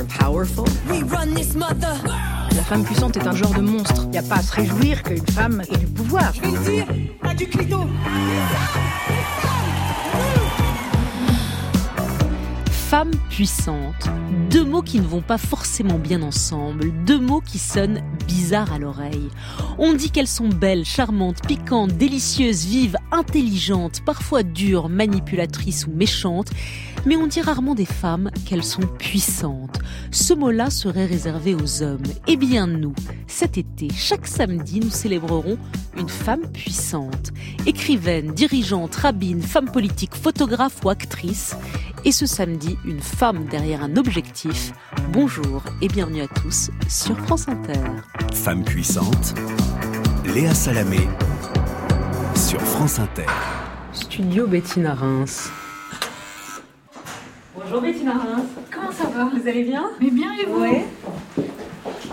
are powerful. We run this mother. La femme puissante est un genre de monstre. Il n'y a pas à se réjouir qu'une femme ait du pouvoir. Je vais le dire, du clito. Femme puissante. Deux mots qui ne vont pas forcément bien ensemble, deux mots qui sonnent bizarres à l'oreille. On dit qu'elles sont belles, charmantes, piquantes, délicieuses, vives, intelligentes, parfois dures, manipulatrices ou méchantes, mais on dit rarement des femmes qu'elles sont puissantes. Ce mot-là serait réservé aux hommes. Eh bien nous, cet été, chaque samedi, nous célébrerons une femme puissante. Écrivaine, dirigeante, rabbine, femme politique, photographe ou actrice. Et ce samedi, une femme derrière un objectif. Bonjour et bienvenue à tous sur France Inter. Femme puissante, Léa Salamé sur France Inter. Studio Bettina Reims. Bonjour Bettina Reims. Comment ça va? Vous allez bien? Mais bien et vous? Ouais.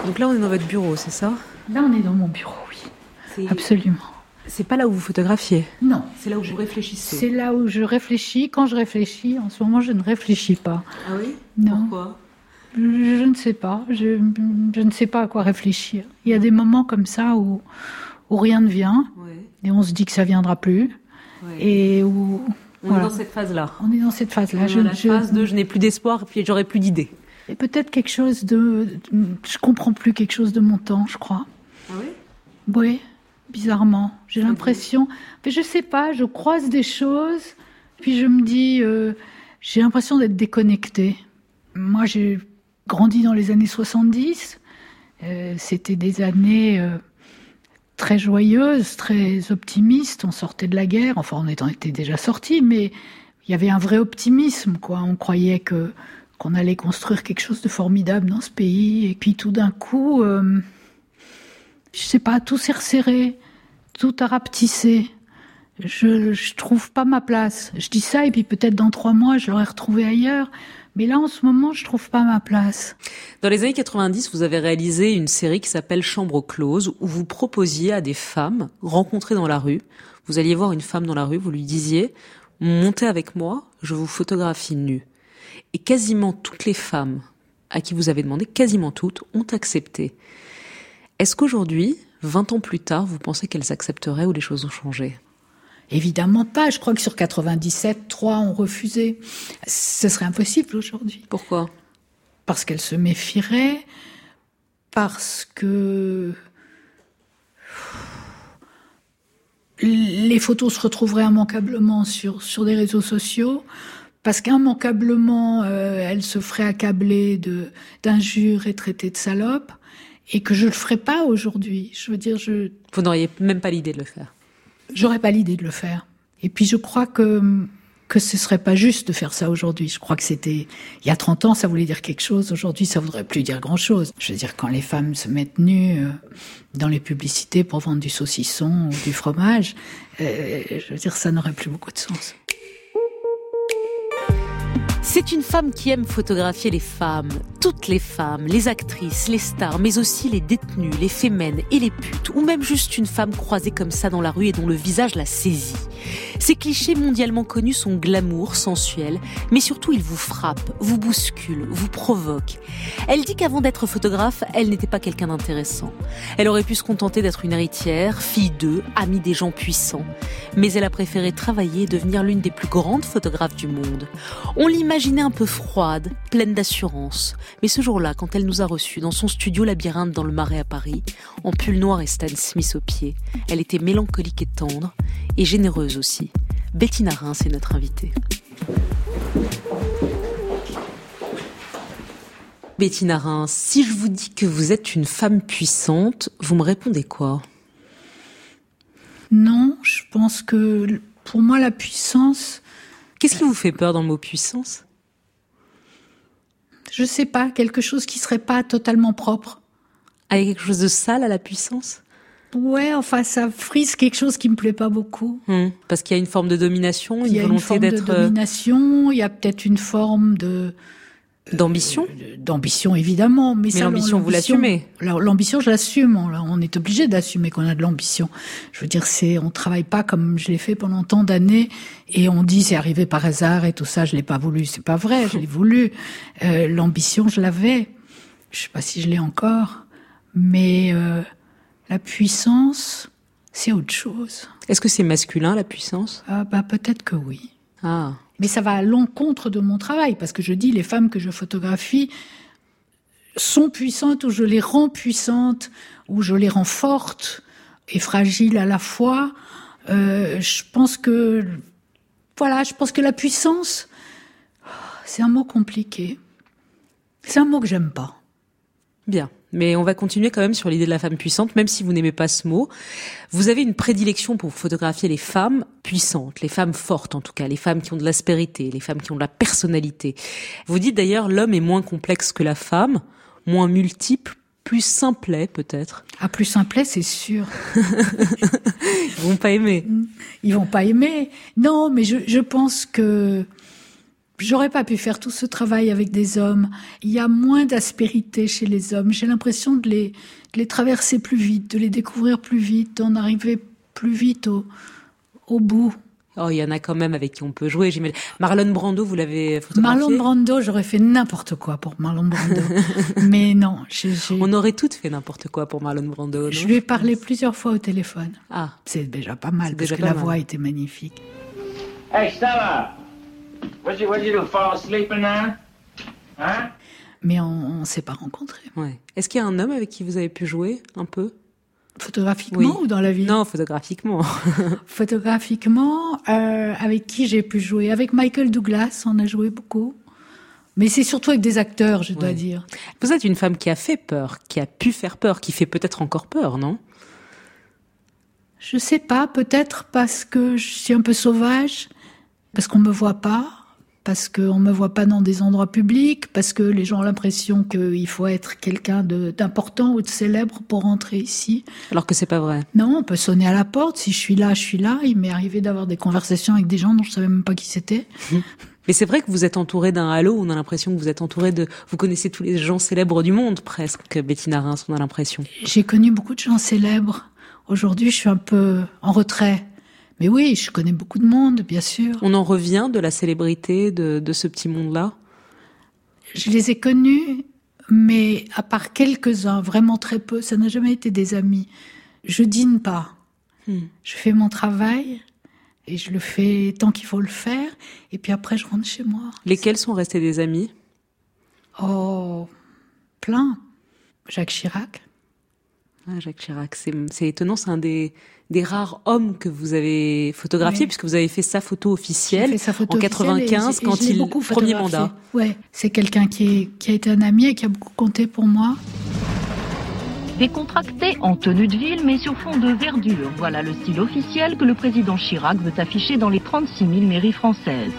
Donc là, on est dans votre bureau, c'est ça? Là, on est dans mon bureau, oui. Absolument. C'est pas là où vous photographiez? Non. C'est là où vous réfléchissez. C'est là où je réfléchis. Quand je réfléchis, en ce moment, je ne réfléchis pas. Ah oui? Non. Pourquoi? Je, je ne sais pas. Je, je ne sais pas à quoi réfléchir. Il y a des moments comme ça où, où rien ne vient Ouais. Et on se dit que ça viendra plus. ouais. Et où. On voilà. est dans cette phase-là. On est dans cette phase-là. Je, la je- phase de je n'ai plus d'espoir et puis j'aurai plus d'idées. et peut-être quelque chose de. Je comprends plus quelque chose de mon temps, je crois. Ah oui? Oui, bizarrement. J'ai l'impression. Mais je sais pas, je croise des choses, puis je me dis, euh, j'ai l'impression d'être déconnectée. Moi, j'ai grandi dans les années 70. Euh, C'était des années euh, très joyeuses, très optimistes. On sortait de la guerre, enfin, on était, déjà sortis, mais il y avait un vrai optimisme, quoi. On croyait que qu'on allait construire quelque chose de formidable dans ce pays. Et puis tout d'un coup, euh, je sais pas, tout s'est resserré, tout a rapetissé. Je, je trouve pas ma place. Je dis ça et puis peut-être dans trois mois je l'aurai retrouvé ailleurs. Mais là en ce moment je trouve pas ma place. Dans les années 90, vous avez réalisé une série qui s'appelle Chambre close, où vous proposiez à des femmes rencontrées dans la rue, vous alliez voir une femme dans la rue, vous lui disiez, montez avec moi, je vous photographie nue. Et quasiment toutes les femmes à qui vous avez demandé, quasiment toutes, ont accepté. Est-ce qu'aujourd'hui, 20 ans plus tard, vous pensez qu'elles accepteraient ou les choses ont changé? Évidemment pas. Je crois que sur 97, trois ont refusé. Ce serait impossible aujourd'hui. Pourquoi? Parce qu'elles se méfieraient, parce que les photos se retrouveraient immanquablement sur, sur des réseaux sociaux, parce qu'immanquablement, euh, elles se feraient accabler d'injures et traitées de salopes, et que je le ferais pas aujourd'hui. Je veux dire, je, Vous n'auriez même pas l'idée de le faire. J'aurais pas l'idée de le faire. Et puis je crois que que ce serait pas juste de faire ça aujourd'hui. Je crois que c'était il y a 30 ans, ça voulait dire quelque chose. Aujourd'hui, ça voudrait plus dire grand-chose. Je veux dire, quand les femmes se mettent nues euh, dans les publicités pour vendre du saucisson ou du fromage, euh, je veux dire, ça n'aurait plus beaucoup de sens. C'est une femme qui aime photographier les femmes, toutes les femmes, les actrices, les stars, mais aussi les détenues, les fémènes et les putes, ou même juste une femme croisée comme ça dans la rue et dont le visage la saisit. Ces clichés mondialement connus sont glamour, sensuels, mais surtout ils vous frappent, vous bousculent, vous provoquent. Elle dit qu'avant d'être photographe, elle n'était pas quelqu'un d'intéressant. Elle aurait pu se contenter d'être une héritière, fille d'eux, amie des gens puissants. Mais elle a préféré travailler et devenir l'une des plus grandes photographes du monde. On l'imaginait un peu froide, pleine d'assurance. Mais ce jour-là, quand elle nous a reçus dans son studio labyrinthe dans le Marais à Paris, en pull noir et Stan Smith aux pieds, elle était mélancolique et tendre, et généreuse aussi. Bettina Reims est notre invitée. Bettina Reims, si je vous dis que vous êtes une femme puissante, vous me répondez quoi? Non, je pense que pour moi la puissance, Qu'est-ce qui vous fait peur dans le mot puissance? Je sais pas, quelque chose qui serait pas totalement propre. Ah, il y a quelque chose de sale à la puissance? Ouais, enfin ça frise quelque chose qui me plaît pas beaucoup. Hmm, Parce qu'il y a une forme de domination, Il une y a une volonté forme de d'être... euh, domination, il y a peut-être une forme de D'ambition euh, D'ambition, évidemment. Mais, mais l'ambition, vous l'assumez L'ambition, je l'assume. On, on, est obligé d'assumer qu'on a de l'ambition. Je veux dire, c'est, on travaille pas comme je l'ai fait pendant tant d'années et on dit c'est arrivé par hasard et tout ça. Je l'ai pas voulu. C'est pas vrai. Je l'ai voulu. Euh, l'ambition, je l'avais. Je sais pas si je l'ai encore, mais euh, la puissance, c'est autre chose. Est-ce que c'est masculin la puissance? Ah, Bah peut-être que oui. Ah. Mais ça va à l'encontre de mon travail, parce que je dis les femmes que je photographie sont puissantes ou je les rends puissantes ou je les rends fortes et fragiles à la fois. Euh, je pense que voilà, je pense que la puissance, c'est un mot compliqué. C'est un mot que j'aime pas. Bien. Mais on va continuer quand même sur l'idée de la femme puissante, même si vous n'aimez pas ce mot. Vous avez une prédilection pour photographier les femmes puissantes, les femmes fortes en tout cas, les femmes qui ont de l'aspérité, les femmes qui ont de la personnalité. Vous dites d'ailleurs l'homme est moins complexe que la femme, moins multiple, plus simplet peut-être. Ah, plus simplet, c'est sûr. Ils vont pas aimer. Ils vont pas aimer. Non, mais je, je pense que J'aurais pas pu faire tout ce travail avec des hommes. Il y a moins d'aspérité chez les hommes. J'ai l'impression de les, de les traverser plus vite, de les découvrir plus vite, d'en arriver plus vite au, au bout. Oh, il y en a quand même avec qui on peut jouer. Marlon Brando, vous l'avez photographié Marlon Brando, j'aurais fait n'importe quoi pour Marlon Brando. Mais non, on aurait toutes fait n'importe quoi pour Marlon Brando. Non? Je lui ai parlé plusieurs fois au téléphone. Ah, c'est déjà pas mal parce que la mal. voix était magnifique. Hey Stella, What'd you, what'd you do, fall asleep in there? Hein? Mais on, on s'est pas rencontrés. Ouais. Est-ce qu'il y a un homme avec qui vous avez pu jouer un peu? Photographiquement oui. ou dans la vie? Non, photographiquement. photographiquement, euh, avec qui j'ai pu jouer Avec Michael Douglas, on a joué beaucoup. Mais c'est surtout avec des acteurs, je dois ouais. dire. Vous êtes une femme qui a fait peur, qui a pu faire peur, qui fait peut-être encore peur, non? Je sais pas, peut-être parce que je suis un peu sauvage, parce qu'on me voit pas, parce qu'on me voit pas dans des endroits publics, parce que les gens ont l'impression qu'il faut être quelqu'un d'important ou de célèbre pour rentrer ici. Alors que c'est pas vrai. Non, on peut sonner à la porte. Si je suis là, je suis là. Il m'est arrivé d'avoir des conversations avec des gens dont je savais même pas qui c'était. Mais c'est vrai que vous êtes entouré d'un halo. On a l'impression que vous êtes entouré de. Vous connaissez tous les gens célèbres du monde, presque. Bettina Reims, on a l'impression. J'ai connu beaucoup de gens célèbres. Aujourd'hui, je suis un peu en retrait. Mais oui, je connais beaucoup de monde, bien sûr. On en revient de la célébrité de, de ce petit monde-là? Je les ai connus, mais à part quelques-uns, vraiment très peu, ça n'a jamais été des amis. Je dîne pas. Hmm. Je fais mon travail et je le fais tant qu'il faut le faire. Et puis après, je rentre chez moi. Lesquels sont restés des amis? Oh, plein. Jacques Chirac. Ah, Jacques Chirac, c'est étonnant, c'est un des, des rares hommes que vous avez photographié, oui. puisque vous avez fait sa photo officielle fait sa photo en 95 et, quand et il beaucoup premier mandat. Ouais, c'est quelqu'un qui, qui a été un ami et qui a beaucoup compté pour moi. Décontracté en tenue de ville, mais sur fond de verdure. Voilà le style officiel que le président Chirac veut afficher dans les 36 000 mairies françaises.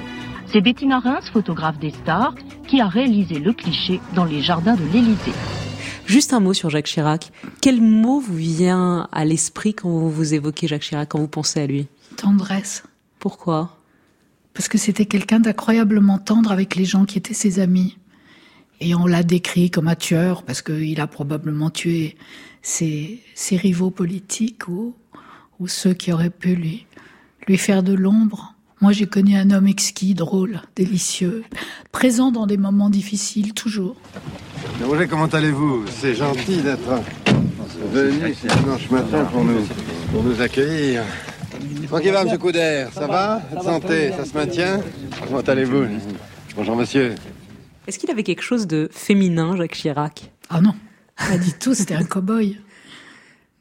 C'est Bettina Reims, photographe des stars, qui a réalisé le cliché dans les jardins de l'Élysée. Juste un mot sur Jacques Chirac. Quel mot vous vient à l'esprit quand vous, vous évoquez Jacques Chirac, quand vous pensez à lui? Tendresse. Pourquoi? Parce que c'était quelqu'un d'incroyablement tendre avec les gens qui étaient ses amis. Et on l'a décrit comme un tueur parce qu'il a probablement tué ses, ses rivaux politiques ou, ou, ceux qui auraient pu lui, lui faire de l'ombre. Moi, j'ai connu un homme exquis, drôle, délicieux, présent dans des moments difficiles, toujours. Roger, comment allez-vous? C'est gentil d'être venu ce dimanche matin pour nous, pour nous accueillir. Comment il va, M. Couder Ça va? Votre santé, ça se maintient? Comment allez-vous? Bonjour, monsieur. Est-ce qu'il avait quelque chose de féminin, Jacques Chirac? Ah non, pas du tout, c'était un cow-boy.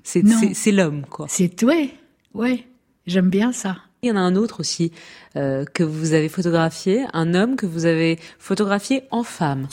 C'est l'homme, quoi. C'est, ouais, ouais, j'aime bien ça. Il y en a un autre aussi euh, que vous avez photographié, un homme que vous avez photographié en femme.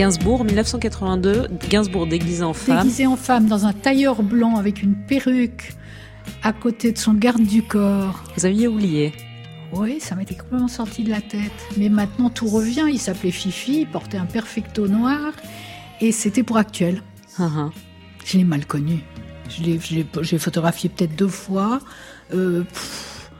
Gainsbourg, 1982, Gainsbourg déguisé en femme. Déguisé en femme dans un tailleur blanc avec une perruque à côté de son garde du corps. Vous aviez oublié Oui, ça m'était complètement sorti de la tête. Mais maintenant tout revient. Il s'appelait Fifi, il portait un perfecto noir et c'était pour Actuel. Uh-huh. Je l'ai mal connu. Je l'ai- photographié peut-être deux fois. Euh, pff,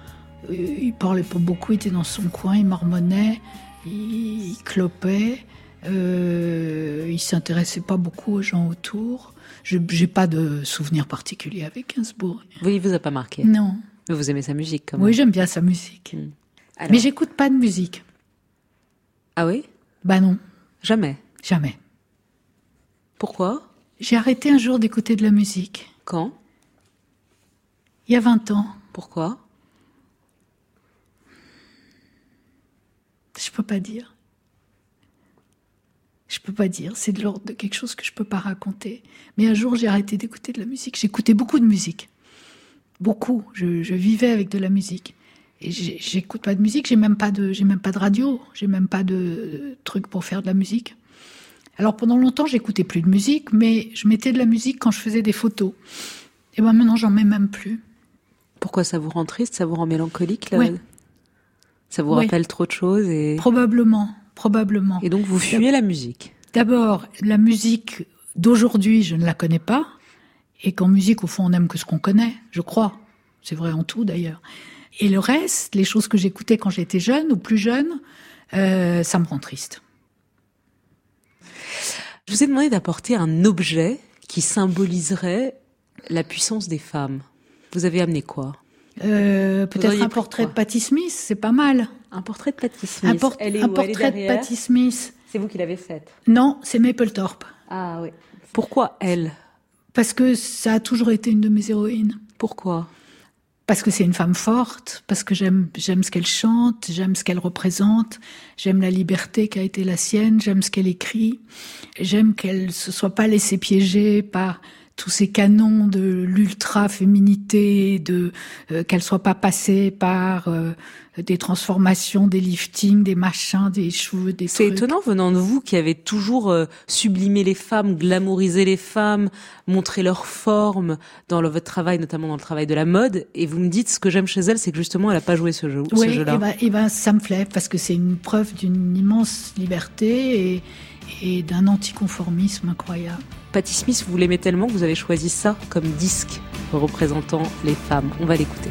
euh, il parlait pas beaucoup, il était dans son coin, il marmonnait, il, il clopait. Euh, il s'intéressait pas beaucoup aux gens autour. Je j'ai pas de souvenir particulier avec Gainsbourg. Oui, il vous a pas marqué. Non. Mais vous aimez sa musique quand même. Oui, j'aime bien sa musique. Alors- Mais j'écoute pas de musique. Ah oui? Bah non, Jamais? jamais. Pourquoi? J'ai arrêté un jour d'écouter de la musique. Quand? Il y a 20 ans. Pourquoi? Je peux pas dire. Je peux pas dire. C'est de l'ordre de quelque chose que je peux pas raconter. Mais un jour, j'ai arrêté d'écouter de la musique. J'écoutais beaucoup de musique. Beaucoup. Je, je vivais avec de la musique. Et j'écoute pas de musique. J'ai même pas de, j'ai même pas de radio. J'ai même pas de truc pour faire de la musique. Alors pendant longtemps, j'écoutais plus de musique, mais je mettais de la musique quand je faisais des photos. Et ben maintenant, j'en mets même plus. Pourquoi ça vous rend triste? Ça vous rend mélancolique là? Ouais. Ça vous Ouais. rappelle trop de choses et... Probablement, probablement. et donc vous fuyez la musique. D'abord, la musique d'aujourd'hui, je ne la connais pas. Et qu'en musique, au fond, on aime que ce qu'on connaît, je crois. C'est vrai en tout, d'ailleurs. Et le reste, les choses que j'écoutais quand j'étais jeune ou plus jeune, euh, ça me rend triste. Je vous ai demandé d'apporter un objet qui symboliserait la puissance des femmes. Vous avez amené quoi? Euh, Peut-être un portrait de Patti Smith, c'est pas mal. Un portrait de Patti Smith. Un, por- Elle est un où? Elle est portrait de Patti Smith. C'est vous qui l'avez faite. Non, c'est Mapplethorpe. Ah oui. Pourquoi elle? Parce que ça a toujours été une de mes héroïnes. Pourquoi? Parce que c'est une femme forte, parce que j'aime j'aime ce qu'elle chante, j'aime ce qu'elle représente, j'aime la liberté qui a été la sienne, j'aime ce qu'elle écrit, j'aime qu'elle se soit pas laissée piéger par tous ces canons de l'ultra féminité, de euh, qu'elle soit pas passée par euh, des transformations, des liftings, des machins, des cheveux, des C'est étonnant venant de vous qui avez toujours euh, sublimé les femmes, glamourisé les femmes, montré leur forme dans le- votre travail, notamment dans le travail de la mode. Et vous me dites, ce que j'aime chez elle, c'est que justement, elle n'a pas joué ce jeu, ce Oui, jeu-là. et ben, ça me plaît parce que c'est une preuve d'une immense liberté et, et d'un anticonformisme incroyable. Patti Smith, vous l'aimez tellement que vous avez choisi ça comme disque représentant les femmes. On va l'écouter.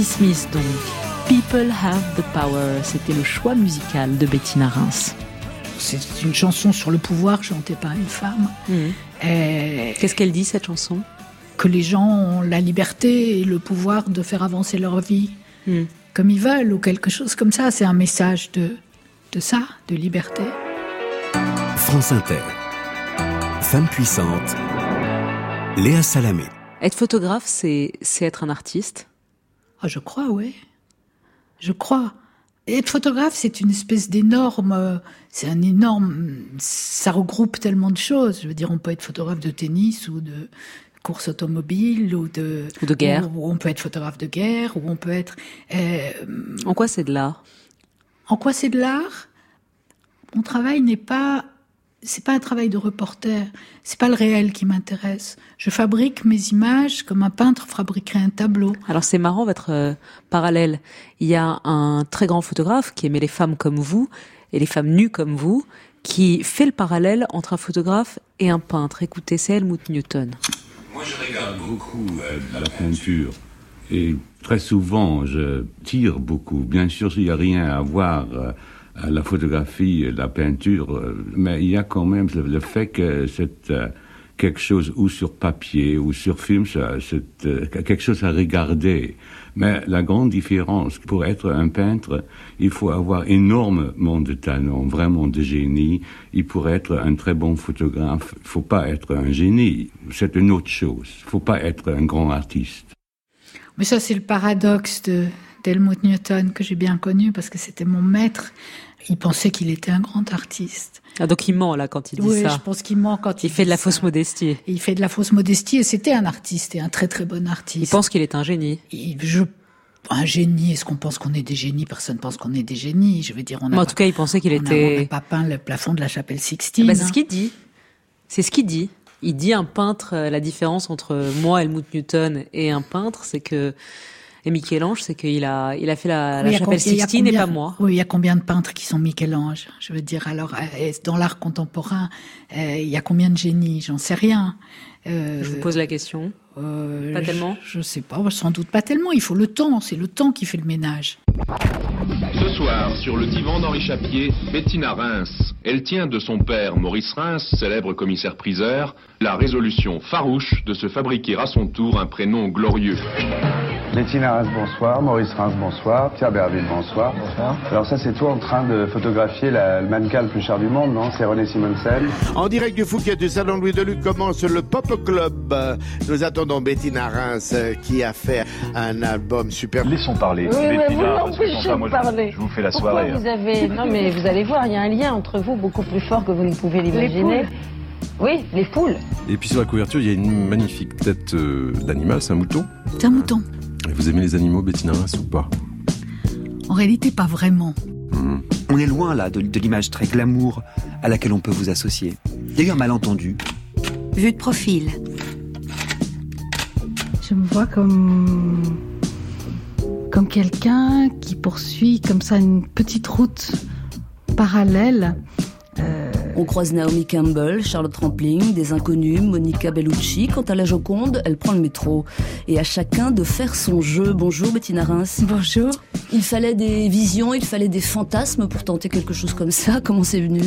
Patti Smith donc. People have the power. C'était le choix musical de Bettina Reims. C'est une chanson sur le pouvoir chantée par une femme. Et Qu'est-ce qu'elle dit cette chanson? que les gens ont la liberté et le pouvoir de faire avancer leur vie Hmm. comme ils veulent ou quelque chose comme ça. C'est un message de, de ça, de liberté. France Inter. Femme puissante. Léa Salamé. Être photographe, c'est c'est être un artiste. Ah, je crois, oui. Je crois. Et être photographe, c'est une espèce d'énorme. euh, C'est un énorme. Ça regroupe tellement de choses. Je veux dire, on peut être photographe de tennis ou de course automobile ou de. Ou de guerre. Ou, ou on peut être photographe de guerre ou on peut être. euh, En quoi c'est de l'art? En quoi c'est de l'art? Mon travail n'est pas c'est pas un travail de reporter, c'est pas le réel qui m'intéresse. Je fabrique mes images comme un peintre fabriquerait un tableau. Alors c'est marrant votre euh, parallèle. Il y a un très grand photographe qui aimait les femmes comme vous et les femmes nues comme vous, qui fait le parallèle entre un photographe et un peintre. Écoutez, c'est Helmut Newton. Moi, je regarde beaucoup euh, la peinture. Et très souvent, je tire beaucoup. Bien sûr, il n'y a rien à voir euh, à la photographie, et la peinture, euh, mais il y a quand même le, fait que c'est euh, quelque chose ou sur papier ou sur film, c'est euh, quelque chose à regarder. Mais la grande différence, pour être un peintre, il faut avoir énormément de talent, vraiment de génie. Il pourrait être un très bon photographe. Il faut pas être un génie. C'est une autre chose. Il faut pas être un grand artiste. Mais ça c'est le paradoxe de d'Helmut Newton que j'ai bien connu parce que c'était mon maître. Il pensait qu'il était un grand artiste. Ah, donc il ment là quand il dit oui, ça. je pense qu'il ment quand il, Il fait de la fausse modestie. Et il fait de la fausse modestie et c'était un artiste et un très très bon artiste. Il pense qu'il est un génie. Je, un génie, est-ce qu'on pense qu'on est des génies? Personne pense qu'on est des génies. Je veux dire, on a en pas- tout cas, il pensait qu'il a- était- on n'a pas peint le plafond de la chapelle Sixtine. Bah, c'est hein. ce qu'il dit. C'est ce qu'il dit. Il dit un peintre, euh, la différence entre moi, Helmut Newton, et un peintre, c'est que, et Michel-Ange, c'est qu'il a, il a fait la, Oui, la chapelle Sixtine et pas moi. Oui, il y a combien de peintres qui sont Michel-Ange Je veux dire, alors, euh, dans l'art contemporain, euh, il y a combien de génies? J'en sais rien. Euh, Je vous pose la question. euh, Pas tellement Je, je sais pas, sans doute pas tellement. Il faut le temps, c'est le temps qui fait le ménage. Ce soir, sur le divan d'Henri Chapier, Bettina Reims. Elle tient de son père Maurice Reims, célèbre commissaire-priseur, la résolution farouche de se fabriquer à son tour un prénom glorieux. Bettina Reims, bonsoir. Maurice Reims, bonsoir. Pierre Berville, bonsoir. Bonsoir. Alors ça, c'est toi en train de photographier la- le mannequin le plus cher du monde, non? C'est René Simonsen. En direct du Fouquet du Salon Louis Deluc commence le Pop Club. Euh, Nous attendons Bettina Reims euh, qui a fait un album super. Laissons parler. Oui, mais vous Bettina, que l'empêchez moi, de je- parler. Je vous fais la Pourquoi soirée. hein. vous avez... Non, mais vous allez voir, il y a un lien entre vous beaucoup plus fort que vous ne pouvez l'imaginer. Oui, les poules. Et puis sur la couverture, il y a une magnifique tête euh, d'animal, c'est un mouton. C'est un mouton. Et vous aimez les animaux, Bettina Reims, ou pas? En réalité, pas vraiment. On est loin là de, de l'image très glamour à laquelle on peut vous associer. Il y a eu un malentendu. Vue de profil. Je me vois comme comme quelqu'un qui poursuit comme ça une petite route parallèle. On croise Naomi Campbell, Charlotte Rampling, des inconnus, Monica Bellucci. Quant à la Joconde, elle prend le métro. Et à chacun de faire son jeu. Bonjour Bettina Reims. Bonjour. Il fallait des visions, il fallait des fantasmes pour tenter quelque chose comme ça. Comment c'est venu?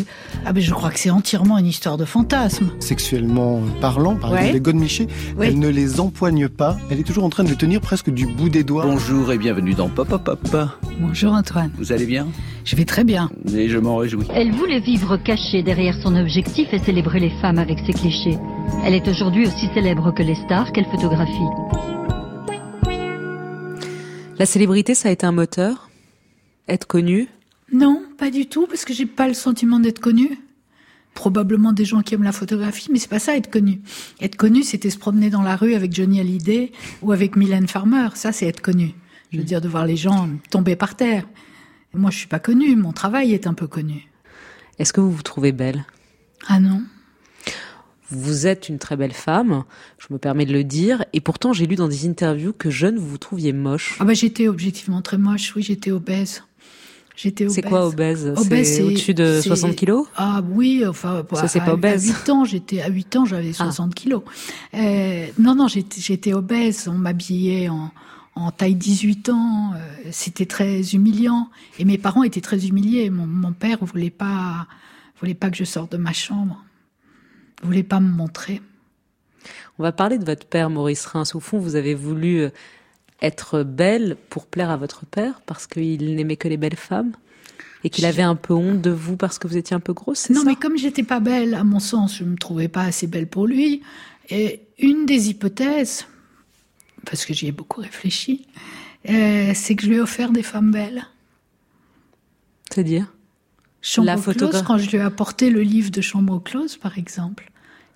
Ah ben je crois que c'est entièrement une histoire de fantasme. Sexuellement parlant, par Ouais. exemple, les godemichés, Oui. elle ne les empoigne pas, elle est toujours en train de les tenir presque du bout des doigts. Bonjour et bienvenue dans Pop Pop Pop. Bonjour Antoine. Vous allez bien? Je vais très bien. Et je m'en réjouis. Elle voulait vivre cachée derrière son objectif et célébrer les femmes avec ses clichés. Elle est aujourd'hui aussi célèbre que les stars qu'elle photographie. La célébrité, ça a été un moteur? Être connu Non, pas du tout, parce que j'ai pas le sentiment d'être connu. Probablement des gens qui aiment la photographie, mais c'est pas ça être connu. Être connu, c'était se promener dans la rue avec Johnny Hallyday ou avec Mylène Farmer. Ça, c'est être connu. Je veux dire, de voir les gens tomber par terre. Moi, je suis pas connue. Mon travail est un peu connu. Est-ce que vous vous trouvez belle? Ah non Vous êtes une très belle femme, je me permets de le dire, et pourtant j'ai lu dans des interviews que jeune vous vous trouviez moche. Ah bah j'étais objectivement très moche. Oui, j'étais obèse. J'étais obèse. C'est quoi obèse? Obèse, C'est au-dessus de c'est- 60 kilos? Ah oui, enfin Ça, c'est à- pas obèse. Ah. À 8 ans, j'étais à 8 ans, j'avais 60 kilos. Euh, non non, j'étais j'étais obèse, on m'habillait en en taille 18 ans. euh, C'était très humiliant. Et mes parents étaient très humiliés. Mon, mon père voulait pas, voulait pas que je sorte de ma chambre. Voulait pas me montrer. On va parler de votre père, Maurice Reims. Au fond, vous avez voulu euh, être belle pour plaire à votre père parce qu'il n'aimait que les belles femmes et qu'il avait un peu honte de vous parce que vous étiez un peu grosse, Non, ça? mais comme j'étais pas belle, à mon sens, je me trouvais pas assez belle pour lui. Et une des hypothèses, parce que j'y ai beaucoup réfléchi, euh, c'est que je lui ai offert des femmes belles. C'est-à-dire? Chambre La close, quand je lui ai apporté le livre de Chambre close, par exemple,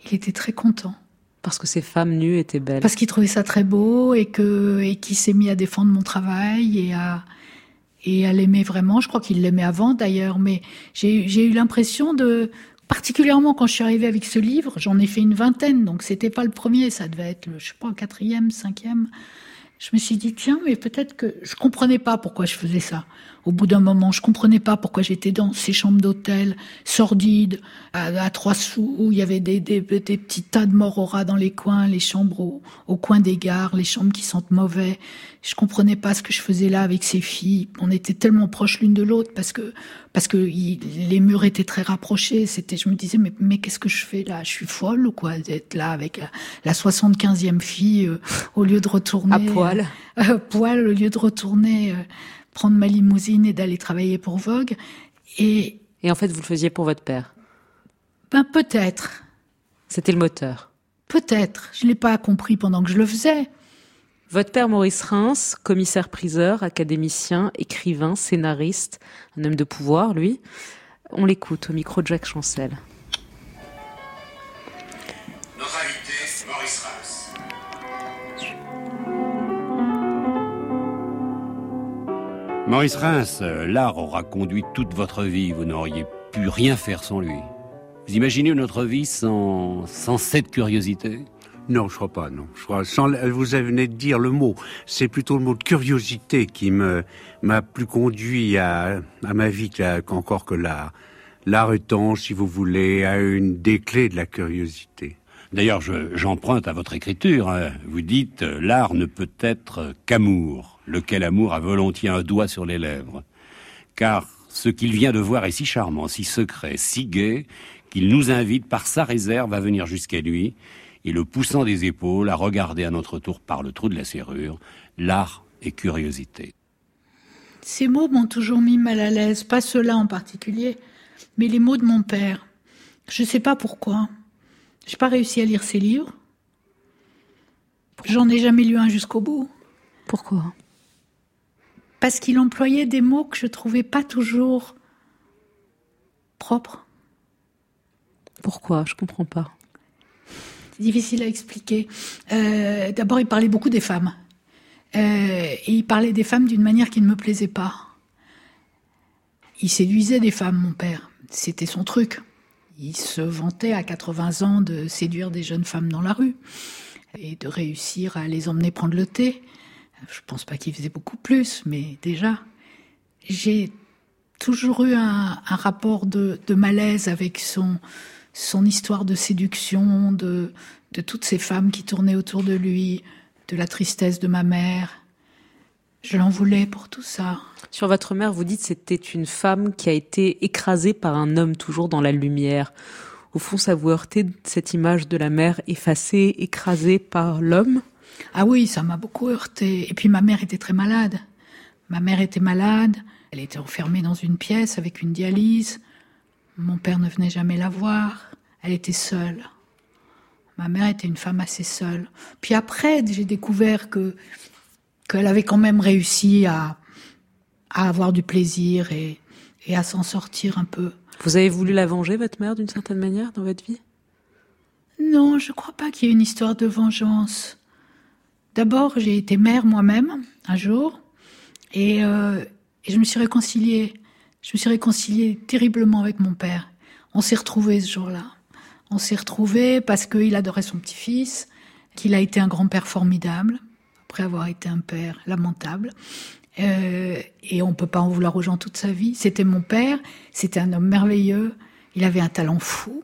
il était très content. Parce que ces femmes nues étaient belles. Parce qu'il trouvait ça très beau et que et qu'il s'est mis à défendre mon travail et à et à l'aimer vraiment. Je crois qu'il l'aimait avant d'ailleurs, mais j'ai eu l'impression de particulièrement quand je suis arrivée avec ce livre, j'en ai fait une vingtaine, donc c'était pas le premier, ça devait être le je sais pas quatrième, cinquième. Je me suis dit tiens, mais peut-être que je comprenais pas pourquoi je faisais ça. Au bout d'un moment, je comprenais pas pourquoi j'étais dans ces chambres d'hôtel sordides à, à trois sous où il y avait des, des, des petits tas de morts au rat dans les coins, les chambres au, au coin des gares, les chambres qui sentent mauvais. Je comprenais pas ce que je faisais là avec ces filles. On était tellement proches l'une de l'autre parce que parce que il- les murs étaient très rapprochés. C'était, je me disais mais mais qu'est-ce que je fais là? Je suis folle ou quoi d'être là avec la, la 75e fille euh, au lieu de retourner À poil. euh, à poil au lieu de retourner euh, prendre ma limousine et d'aller travailler pour Vogue. Et Et en fait, vous le faisiez pour votre père? ben peut-être, C'était le moteur. peut-être. Je l'ai pas compris pendant que je le faisais. Votre père Maurice Reims, commissaire-priseur, académicien, écrivain, scénariste, un homme de pouvoir, lui. On l'écoute au micro de Jacques Chancel. Invité, Maurice Reims, euh, l'art aura conduit toute votre vie. Vous n'auriez pu rien faire sans lui. Vous imaginez notre vie sans, sans cette curiosité? Non, je crois pas, non. Je crois, sans, vous venez de dire le mot. C'est plutôt le mot de curiosité qui me, m'a plus conduit à, à ma vie qu'encore que l'art. L'art étant, si vous voulez, à une des clés de la curiosité. D'ailleurs, je- j'emprunte à votre écriture. hein. Vous dites euh, l'art ne peut être qu'amour, lequel amour a volontiers un doigt sur les lèvres? Car ce qu'il vient de voir est si charmant, si secret, si gai, qu'il nous invite par sa réserve à venir jusqu'à lui, et le poussant des épaules à regarder à notre tour par le trou de la serrure, l'art et curiosité. Ces mots m'ont toujours mis mal à l'aise, pas ceux-là en particulier, mais les mots de mon père. Je sais pas pourquoi. J'ai pas réussi à lire ses livres. J'en ai jamais lu un jusqu'au bout. Pourquoi? Parce qu'il employait des mots que je trouvais pas toujours propres. Pourquoi? Je comprends pas. C'est difficile à expliquer. Euh, D'abord, il parlait beaucoup des femmes. Euh, et il parlait des femmes d'une manière qui ne me plaisait pas. Il séduisait des femmes, mon père. C'était son truc. Il se vantait à 80 ans de séduire des jeunes femmes dans la rue et de réussir à les emmener prendre le thé. Je pense pas qu'il faisait beaucoup plus, mais déjà. J'ai toujours eu un, rapport de, malaise avec son, histoire de séduction, de toutes ces femmes qui tournaient autour de lui, de la tristesse de ma mère. Je l'en voulais pour tout ça. Sur votre mère, vous dites que c'était une femme qui a été écrasée par un homme toujours dans la lumière. Au fond, ça vous heurtait cette image de la mère effacée, écrasée par l'homme? Ah oui, ça m'a beaucoup heurté. Et puis ma mère était très malade. Ma mère était malade. Elle était enfermée dans une pièce avec une dialyse. Mon père ne venait jamais la voir. Elle était seule. Ma mère était une femme assez seule. Puis après, j'ai découvert que qu'elle avait quand même réussi à, à avoir du plaisir et, et à s'en sortir un peu. Vous avez voulu la venger, votre mère, d'une certaine manière, dans votre vie? Non, je crois pas qu'il y ait une histoire de vengeance. D'abord, j'ai été mère moi-même un jour et, euh, et je me suis réconciliée. Je me suis réconciliée terriblement avec mon père. On s'est retrouvés ce jour-là. On s'est retrouvés parce qu'il adorait son petit-fils, qu'il a été un grand-père formidable, après avoir été un père lamentable. Euh, et on peut pas en vouloir aux gens toute sa vie. C'était mon père, c'était un homme merveilleux, il avait un talent fou,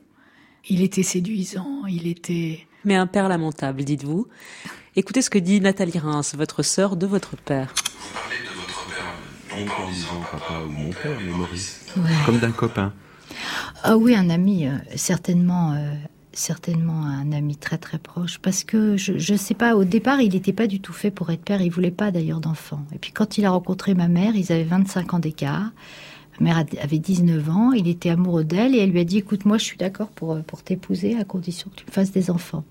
il était séduisant, il était mais un père lamentable, dites-vous. Écoutez ce que dit Nathalie Reims, votre sœur de votre père. Non pas en disant papa ou mon père, mais Maurice. Ouais. Comme d'un copain. Ah oui, un ami, euh, certainement, euh, certainement un ami très très proche. Parce que je, je sais pas, au départ, il n'était pas du tout fait pour être père. Il voulait pas d'ailleurs d'enfant. Et puis quand il a rencontré ma mère, ils avaient 25 ans d'écart. Ma mère avait 19 ans. Il était amoureux d'elle et elle lui a dit "Écoute, moi, je suis d'accord pour euh, pour t'épouser à condition que tu me fasses des enfants."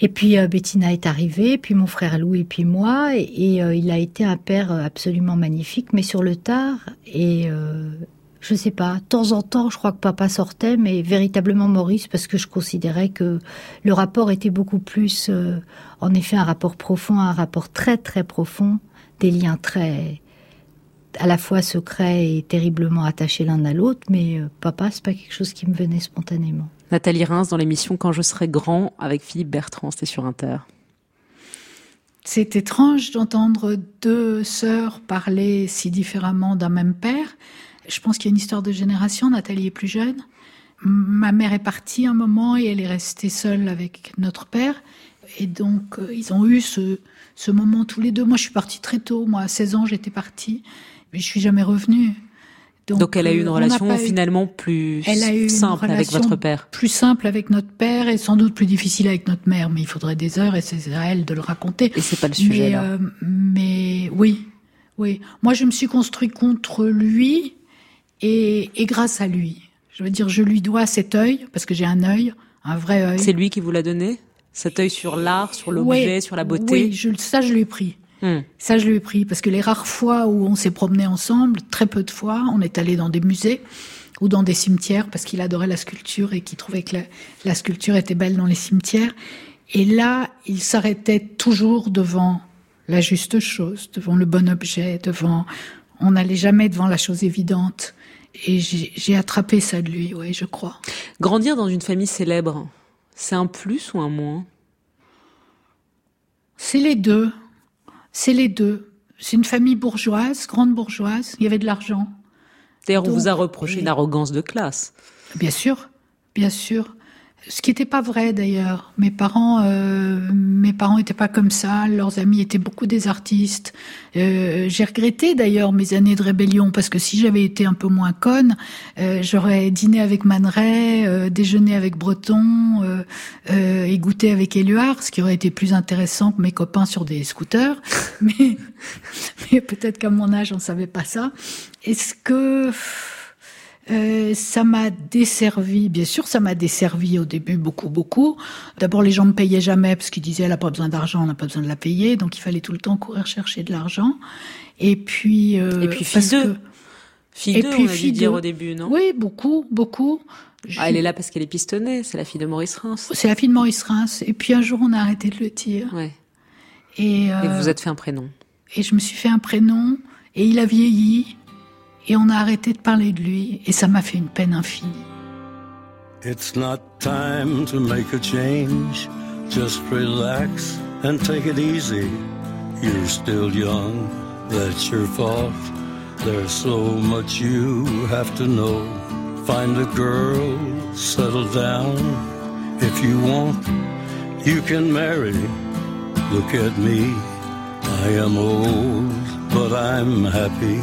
Et puis euh, Bettina est arrivée, puis mon frère Louis, puis moi, et, euh, il a été un père absolument magnifique, mais sur le tard. Et je sais pas, de temps en temps, je crois que papa sortait, mais véritablement Maurice, parce que je considérais que le rapport était beaucoup plus, euh, en effet, un rapport profond, un rapport très très profond, des liens très à la fois secrets et terriblement attachés l'un à l'autre, mais euh, papa, c'est pas quelque chose qui me venait spontanément. Nathalie Reims dans l'émission Quand je serai grand avec Philippe Bertrand, c'était sur Inter. C'est étrange d'entendre deux sœurs parler si différemment d'un même père. Je pense qu'il y a une histoire de génération. Nathalie est plus jeune. Ma mère est partie un moment et elle est restée seule avec notre père. Et donc, euh, ils ont eu ce, ce moment tous les deux. Moi, je suis partie très tôt. Moi, à 16 ans, j'étais partie. Mais je suis jamais revenue. Donc, elle a eu une euh, relation eu- finalement plus Elle a eu une simple avec votre père. Plus simple avec notre père et sans doute plus difficile avec notre mère. Mais il faudrait des heures et c'est à elle de le raconter. Et c'est pas le sujet, Mais, là. euh, mais oui, oui. Moi, je me suis construit contre lui et, et grâce à lui. Je veux dire, je lui dois cet œil parce que j'ai un œil, un vrai œil. C'est lui qui vous l'a donné Cet œil sur l'art, sur l'objet, Ouais, sur la beauté Oui, je, ça, je lui ai pris. Hmm. Ça, je lui ai pris parce que les rares fois où on s'est promené ensemble, très peu de fois, on est allé dans des musées ou dans des cimetières parce qu'il adorait la sculpture et qu'il trouvait que la, la sculpture était belle dans les cimetières. Et là, il s'arrêtait toujours devant la juste chose, devant le bon objet, devant. On n'allait jamais devant la chose évidente. Et j'ai attrapé ça de lui, oui, je crois. Grandir dans une famille célèbre, c'est un plus ou un moins? C'est les deux. C'est les deux. C'est une famille bourgeoise, grande bourgeoise. Il y avait de l'argent. D'ailleurs, on vous a reproché une arrogance de classe. Bien sûr, bien sûr. Ce qui n'était pas vrai d'ailleurs. Mes parents, euh, mes parents n'étaient pas comme ça. Leurs amis étaient beaucoup des artistes. Euh, J'ai regretté d'ailleurs mes années de rébellion parce que si j'avais été un peu moins conne, euh, j'aurais dîné avec Man Ray, euh, déjeuné avec Breton euh, euh, et goûté avec Éluard, ce qui aurait été plus intéressant que mes copains sur des scooters. mais mais peut-être qu'à mon âge, on savait pas ça. Est-ce que euh, ça m'a desservi, bien sûr, ça m'a desservi au début beaucoup, beaucoup. D'abord, les gens me payaient jamais parce qu'ils disaient elle n'a pas besoin d'argent, on n'a pas besoin de la payer, donc il fallait tout le temps courir chercher de l'argent. Et puis, euh, Et puis, fille parce d'eux. que- Fille Et puis, on a dû fille dire d'eux. au début, non? Oui, beaucoup, beaucoup. Ah, elle est là parce qu'elle est pistonnée, c'est la fille de Maurice Reims. C'est la fille de Maurice Reims. Et puis un jour, on a arrêté de le dire. Ouais. Et, Et euh, vous vous êtes fait un prénom. et je me suis fait un prénom, et il a vieilli, et on a arrêté de parler de lui, et ça m'a fait une peine infinie. It's not time to make a change. Just relax and take it easy. You're still young, that's your fault. There's so much you have to know. Find a girl, settle down. If you want, you can marry. Look at me, I am old, but I'm happy.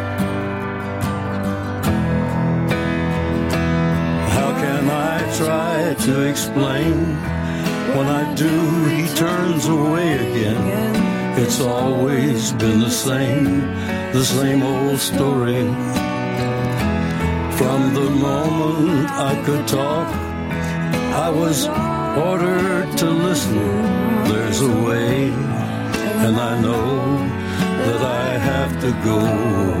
Try to explain? When I do, he turns away again. It's always been the same, the same old story. From the moment I could talk, I was ordered to listen. There's a way, and I know that I have to go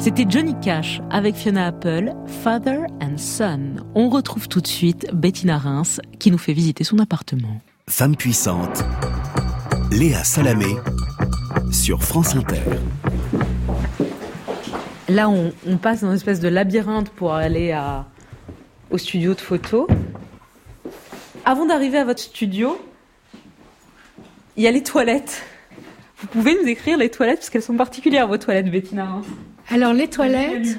C'était Johnny Cash avec Fiona Apple, Father and Son. On retrouve tout de suite Bettina Reims qui nous fait visiter son appartement. Femme puissante, Léa Salamé sur France Inter. Là, on, on passe dans une espèce de labyrinthe pour aller à, au studio de photo. Avant d'arriver à votre studio, il y a les toilettes. Vous pouvez nous décrire les toilettes, parce qu'elles sont particulières, vos toilettes, Bettina. Alors les toilettes,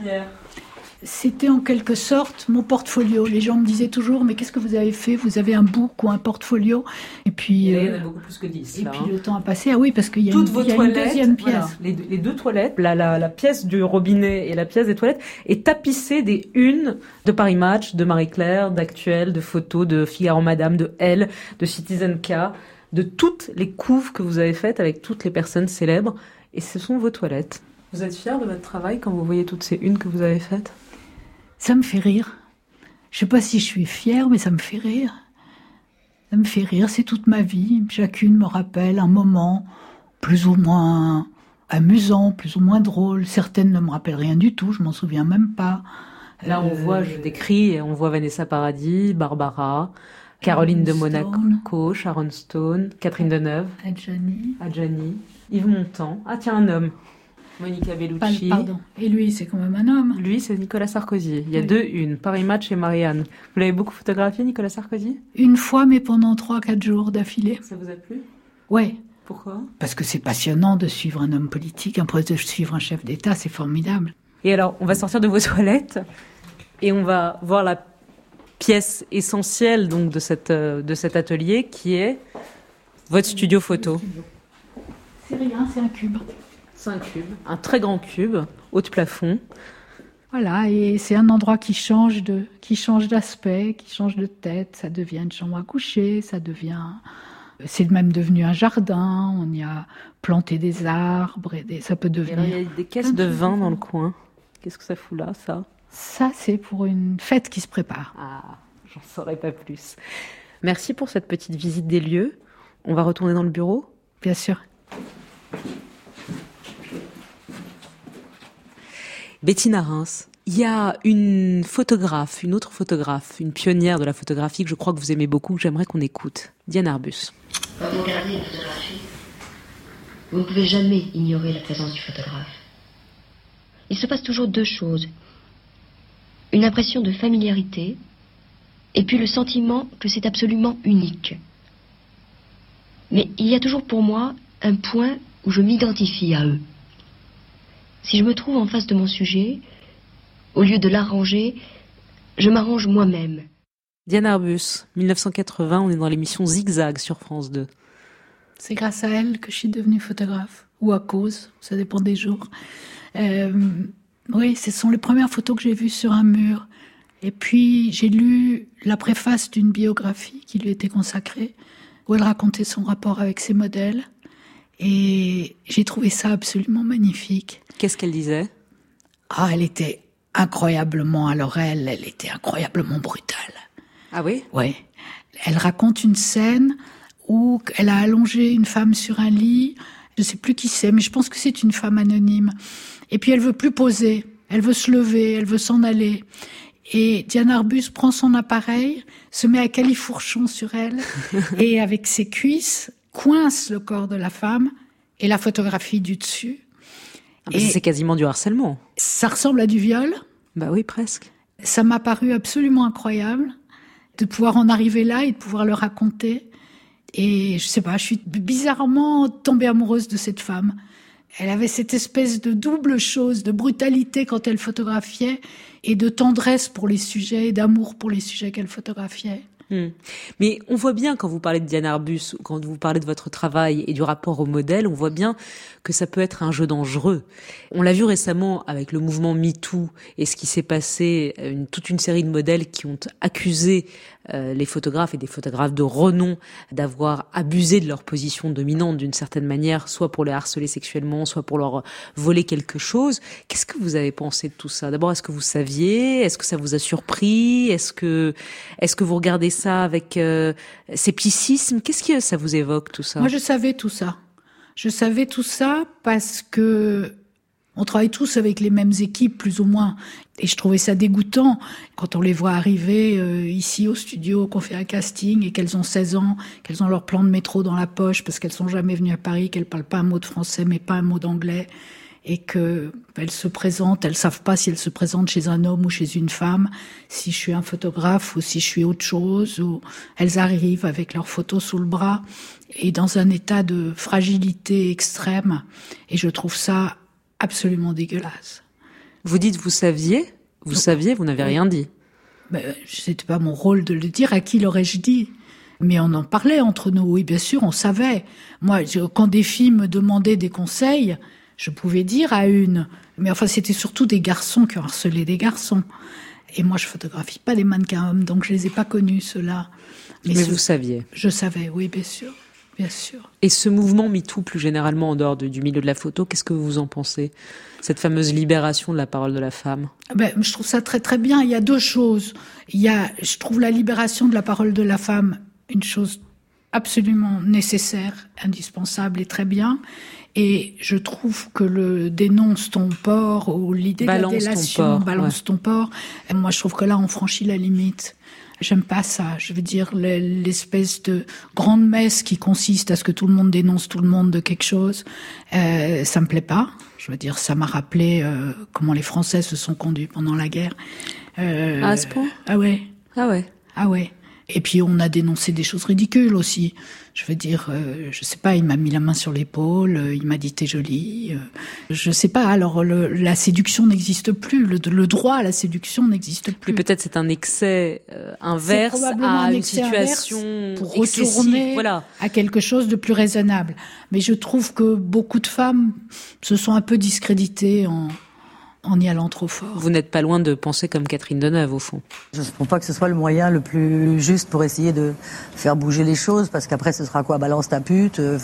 c'était en quelque sorte mon portfolio. Les gens me disaient toujours, mais qu'est-ce que vous avez fait? Vous avez un book ou un portfolio? Et puis, Et là, il y en a euh, beaucoup plus que 10. et là, puis hein. le temps a passé. Ah oui, parce qu'il y a, une, vos y a une deuxième pièce. voilà, les, deux, les deux toilettes, la, la, la pièce du robinet et la pièce des toilettes, est tapissée des unes de Paris Match, de Marie-Claire, d'Actuel, de photos, de Figaro Madame, de Elle, de Citizen K, de toutes les couves que vous avez faites avec toutes les personnes célèbres. Et ce sont vos toilettes. Vous êtes fiers de votre travail quand vous voyez toutes ces unes que vous avez faites? Ça me fait rire. Je sais pas si je suis fière, mais ça me fait rire. Ça me fait rire, c'est toute ma vie. Chacune me rappelle un moment plus ou moins amusant, plus ou moins drôle. Certaines ne me rappellent rien du tout, je m'en souviens même pas. Là, on Euh, voit, je décris, et on voit Vanessa Paradis, Barbara, Caroline de Monaco, Sharon Stone, Catherine Deneuve, Adjani, Adjani, Yves Montand. Ah tiens, un homme. Monica Bellucci. Pardon. Et lui, c'est quand même un homme. Lui, c'est Nicolas Sarkozy. Il y a Oui. deux une, Paris Match et Marianne. Vous l'avez beaucoup photographié, Nicolas Sarkozy? Une fois, mais pendant 3-4 jours d'affilée. Ça vous a plu? Ouais. Pourquoi? Parce que c'est passionnant de suivre un homme politique, un de suivre un chef d'État, c'est formidable. Et alors, on va sortir de vos toilettes et on va voir la pièce essentielle donc de, cette, euh, de cet atelier qui est votre studio photo. C'est rien, c'est un cube. C'est un cube, un très grand cube, haut de plafond. Voilà, et c'est un endroit qui change de, qui change d'aspect, qui change de tête. Ça devient une chambre à coucher, ça devient, c'est même devenu un jardin. On y a planté des arbres et des, ça peut devenir. il y a des caisses de vin dans le coin. Qu'est-ce que ça fout là, ça? Ça, c'est pour une fête qui se prépare. Ah, j'en saurais pas plus. Merci pour cette petite visite des lieux. On va retourner dans le bureau? Bien sûr. Bettina Reims, il y a une photographe, une autre photographe, une pionnière de la photographie que je crois que vous aimez beaucoup, j'aimerais qu'on écoute. Diane Arbus. Vous vous ne pouvez jamais ignorer la présence du photographe. Il se passe toujours deux choses. Une impression de familiarité et puis le sentiment que c'est absolument unique. Mais il y a toujours pour moi un point où je m'identifie à eux. Si je me trouve en face de mon sujet, au lieu de l'arranger, je m'arrange moi-même. Diane Arbus, 1980, on est dans l'émission Zigzag sur France 2. C'est grâce à elle que je suis devenue photographe, ou à cause, ça dépend des jours. Euh, oui, ce sont les premières photos que j'ai vues sur un mur. Et puis j'ai lu la préface d'une biographie qui lui était consacrée, où elle racontait son rapport avec ses modèles. Et j'ai trouvé ça absolument magnifique. Qu'est-ce qu'elle disait? Ah, elle était incroyablement, alors elle, elle était incroyablement brutale. Ah oui? Ouais. Elle raconte une scène où elle a allongé une femme sur un lit. Je sais plus qui c'est, mais je pense que c'est une femme anonyme. Et puis elle veut plus poser. Elle veut se lever, elle veut s'en aller. Et Diane Arbus prend son appareil, se met à califourchon sur elle, et avec ses cuisses, coince le corps de la femme et la photographie du dessus. Ah, mais C'est quasiment du harcèlement. Ça ressemble à du viol, Bah oui, presque. Ça m'a paru absolument incroyable de pouvoir en arriver là et de pouvoir le raconter. Et je sais pas, je suis bizarrement tombée amoureuse de cette femme. Elle avait cette espèce de double chose, de brutalité quand elle photographiait et de tendresse pour les sujets et d'amour pour les sujets qu'elle photographiait. Hmm. Mais on voit bien quand vous parlez de Diane Arbus, quand vous parlez de votre travail et du rapport au modèle, on voit bien que ça peut être un jeu dangereux. On l'a vu récemment avec le mouvement MeToo et ce qui s'est passé, une, toute une série de modèles qui ont accusé euh, les photographes et des photographes de renom d'avoir abusé de leur position dominante d'une certaine manière, soit pour les harceler sexuellement, soit pour leur voler quelque chose. Qu'est-ce que vous avez pensé de tout ça? D'abord, est-ce que vous saviez? Est-ce que ça vous a surpris? Est-ce que est-ce que vous regardez ça avec euh, scepticisme? Qu'est-ce que ça vous évoque tout ça? Moi, je savais tout ça. Je savais tout ça parce que on travaille tous avec les mêmes équipes, plus ou moins. Et je trouvais ça dégoûtant quand on les voit arriver euh, ici au studio, qu'on fait un casting et qu'elles ont 16 ans, qu'elles ont leur plan de métro dans la poche parce qu'elles sont jamais venues à Paris, qu'elles parlent pas un mot de français mais pas un mot d'anglais et que elles se présentent, elles savent pas si elles se présentent chez un homme ou chez une femme, si je suis un photographe ou si je suis autre chose, ou elles arrivent avec leurs photos sous le bras et dans un état de fragilité extrême. Et je trouve ça absolument dégueulasse. Vous dites vous saviez, vous saviez, vous n'avez rien dit. Ben, c'était pas mon rôle de le dire. À qui l'aurais-je dit? Mais on en parlait entre nous. Oui, bien sûr, on savait. Moi, quand des filles me demandaient des conseils, je pouvais dire à une. Mais enfin, c'était surtout des garçons qui ont harcelé des garçons. Et moi, je photographie pas les mannequins hommes, donc je les ai pas connus ceux-là. Mais, vous saviez. Je savais, oui, bien sûr. Bien sûr. Et ce mouvement MeToo, plus généralement en dehors du milieu de la photo, qu'est-ce que vous en pensez Cette fameuse libération de la parole de la femme? Ben, Je trouve ça très très bien. Il y a deux choses. Il y a, je trouve la libération de la parole de la femme une chose absolument nécessaire, indispensable et très bien. Et je trouve que le dénonce ton port ou l'idée de la délation, balance ton port, moi je trouve que là on franchit la limite. J'aime pas ça. Je veux dire, l'espèce de grande messe qui consiste à ce que tout le monde dénonce tout le monde de quelque chose, euh, ça me plaît pas. Je veux dire, ça m'a rappelé euh, comment les Français se sont conduits pendant la guerre. Euh, à ce point? Ah ouais. Ah ouais. Ah ouais. Et puis on a dénoncé des choses ridicules aussi. Je veux dire, euh, je sais pas, il m'a mis la main sur l'épaule, euh, il m'a dit t'es jolie. Euh, je sais pas. Alors le, la séduction n'existe plus, le, le, droit à la séduction n'existe plus. Peut-être c'est un excès euh, inverse à une situation pour retourner voilà. à quelque chose de plus raisonnable. Mais je trouve que beaucoup de femmes se sont un peu discréditées en en y allant trop fort. Vous n'êtes pas loin de penser comme Catherine Deneuve, au fond. Je ne pense pas que ce soit le moyen le plus juste pour essayer de faire bouger les choses, parce qu'après, ce sera quoi? Balance ta pute euh,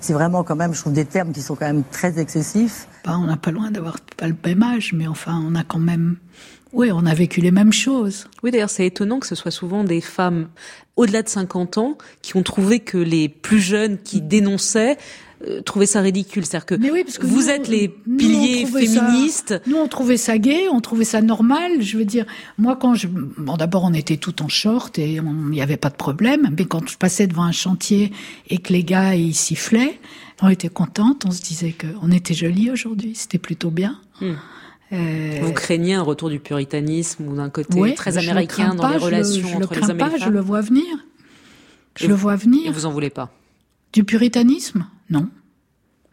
C'est vraiment quand même, je trouve, des termes qui sont quand même très excessifs. Bah, on n'a pas loin d'avoir pas le même âge, mais enfin, on a quand même... Oui, on a vécu les mêmes choses. Oui, d'ailleurs, c'est étonnant que ce soit souvent des femmes au-delà de 50 ans qui ont trouvé que les plus jeunes qui dénonçaient euh, trouver ça ridicule. C'est-à-dire que, oui, parce que vous nous, êtes les piliers féministes. Ça, nous, on trouvait ça gay, on trouvait ça normal. Je veux dire, moi, quand je... Bon, d'abord, on était tout en short et il n'y avait pas de problème. Mais quand je passais devant un chantier et que les gars, ils sifflaient, on était contente. On se disait qu'on était jolis aujourd'hui. C'était plutôt bien. Hmm. Euh... Vous craignez un retour du puritanisme ou d'un côté oui, très américain dans pas, les relations je le, je entre le les hommes pas, et les femmes Je le vois venir. Je et le vous, vois venir. Et vous en voulez pas? Du puritanisme? Non.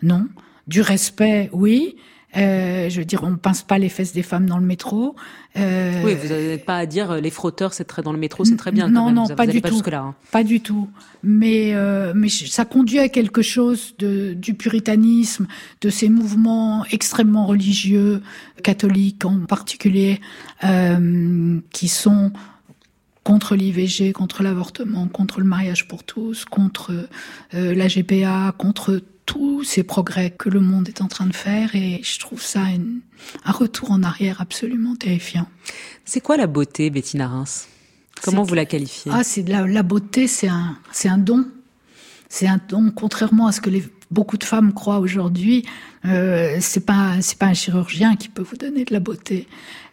Non. Du respect, oui. Euh, je veux dire, on pince pas les fesses des femmes dans le métro. Euh... Oui, vous n'êtes pas à dire les frotteurs, c'est très dans le métro, c'est très bien. Non, quand même. non, vous, pas vous du pas tout. Hein. Pas du tout. Mais euh, mais ça conduit à quelque chose de du puritanisme, de ces mouvements extrêmement religieux, catholiques en particulier, euh, qui sont contre l'IVG, contre l'avortement, contre le mariage pour tous, contre euh, la GPA, contre tous ces progrès que le monde est en train de faire et je trouve ça une, un retour en arrière absolument terrifiant. C'est quoi la beauté, Bettina Reims? Comment vous la qualifiez? Ah, c'est la, la beauté, c'est un, c'est un don. C'est un don, contrairement à ce que les, beaucoup de femmes croient aujourd'hui. Euh, c'est pas, c'est pas un chirurgien qui peut vous donner de la beauté.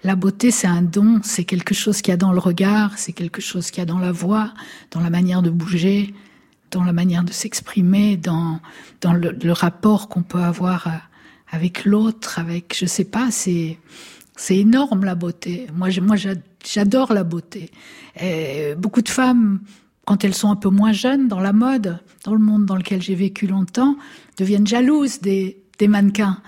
La beauté, c'est un don. C'est quelque chose qu'il y a dans le regard. C'est quelque chose qu'il y a dans la voix, dans la manière de bouger, dans la manière de s'exprimer, dans dans le, rapport qu'on peut avoir avec l'autre, avec, je sais pas, c'est C'est énorme la beauté. Moi, moi j'adore la beauté. Et beaucoup de femmes, quand elles sont un peu moins jeunes dans la mode, dans le monde dans lequel j'ai vécu longtemps, deviennent jalouses des, des mannequins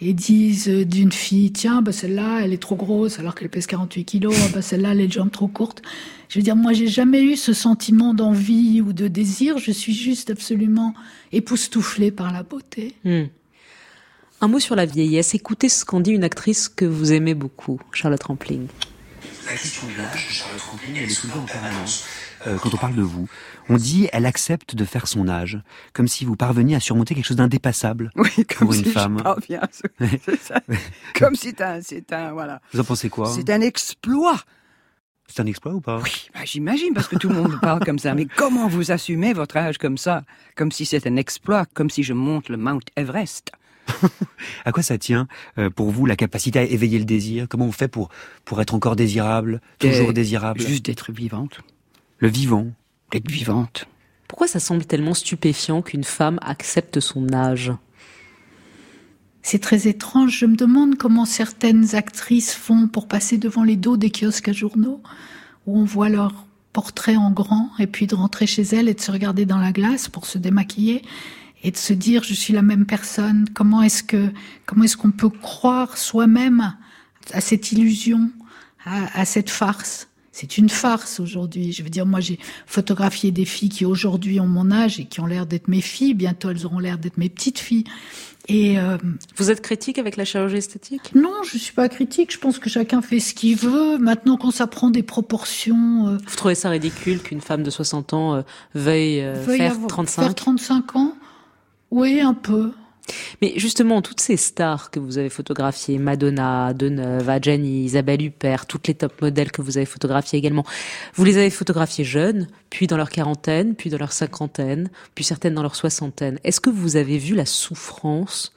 et disent d'une fille, tiens, bah celle-là, elle est trop grosse alors qu'elle pèse 48 kilos, bah celle-là, elle a les jambes trop courtes. Je veux dire, moi, j'ai jamais eu ce sentiment d'envie ou de désir, je suis juste absolument époustouflée par la beauté. Hmm. Un mot sur la vieillesse. Écoutez ce qu'en dit une actrice que vous aimez beaucoup, Charlotte Rampling. La question de l'âge, Charlotte Rampling, elle est souvent en permanence. Euh, quand on parle de vous, on dit elle accepte de faire son âge, comme si vous parveniez à surmonter quelque chose d'indépassable oui, comme pour une si femme. Je parviens, c'est ça. comme si c'est un, c'est un, voilà. Vous en pensez quoi C'est un exploit. C'est un exploit ou pas? Oui, bah, j'imagine, parce que tout le monde parle comme ça. Mais comment vous assumez votre âge comme ça? Comme si c'est un exploit, comme si je monte le Mount Everest. à quoi ça tient euh, pour vous la capacité à éveiller le désir? Comment on fait pour pour être encore désirable, toujours Euh, désirable? Juste d'être vivante. Le vivant. D'être vivante. Pourquoi ça semble tellement stupéfiant qu'une femme accepte son âge? C'est très étrange. Je me demande comment certaines actrices font pour passer devant les dos des kiosques à journaux, où on voit leur portrait en grand, et puis de rentrer chez elles et de se regarder dans la glace pour se démaquiller et de se dire je suis la même personne. Comment est-ce que comment est-ce qu'on peut croire soi-même à cette illusion, à, à cette farce? C'est une farce aujourd'hui. Je veux dire, moi, j'ai photographié des filles qui aujourd'hui ont mon âge et qui ont l'air d'être mes filles. Bientôt, elles auront l'air d'être mes petites filles. Et euh, Vous êtes critique avec la chirurgie esthétique? Non, je suis pas critique. Je pense que chacun fait ce qu'il veut. Maintenant, quand ça prend des proportions, euh, Vous trouvez ça ridicule qu'une femme de 60 ans euh, veuille, euh, veuille faire avoir- 35 faire 35 ans, oui, un peu. Mais justement, toutes ces stars que vous avez photographiées, Madonna, Deneuve, Adjani, Isabelle Huppert, toutes les top modèles que vous avez photographiées également, vous les avez photographiées jeunes, puis dans leur quarantaine, puis dans leur cinquantaine, puis certaines dans leur soixantaine. Est-ce que vous avez vu la souffrance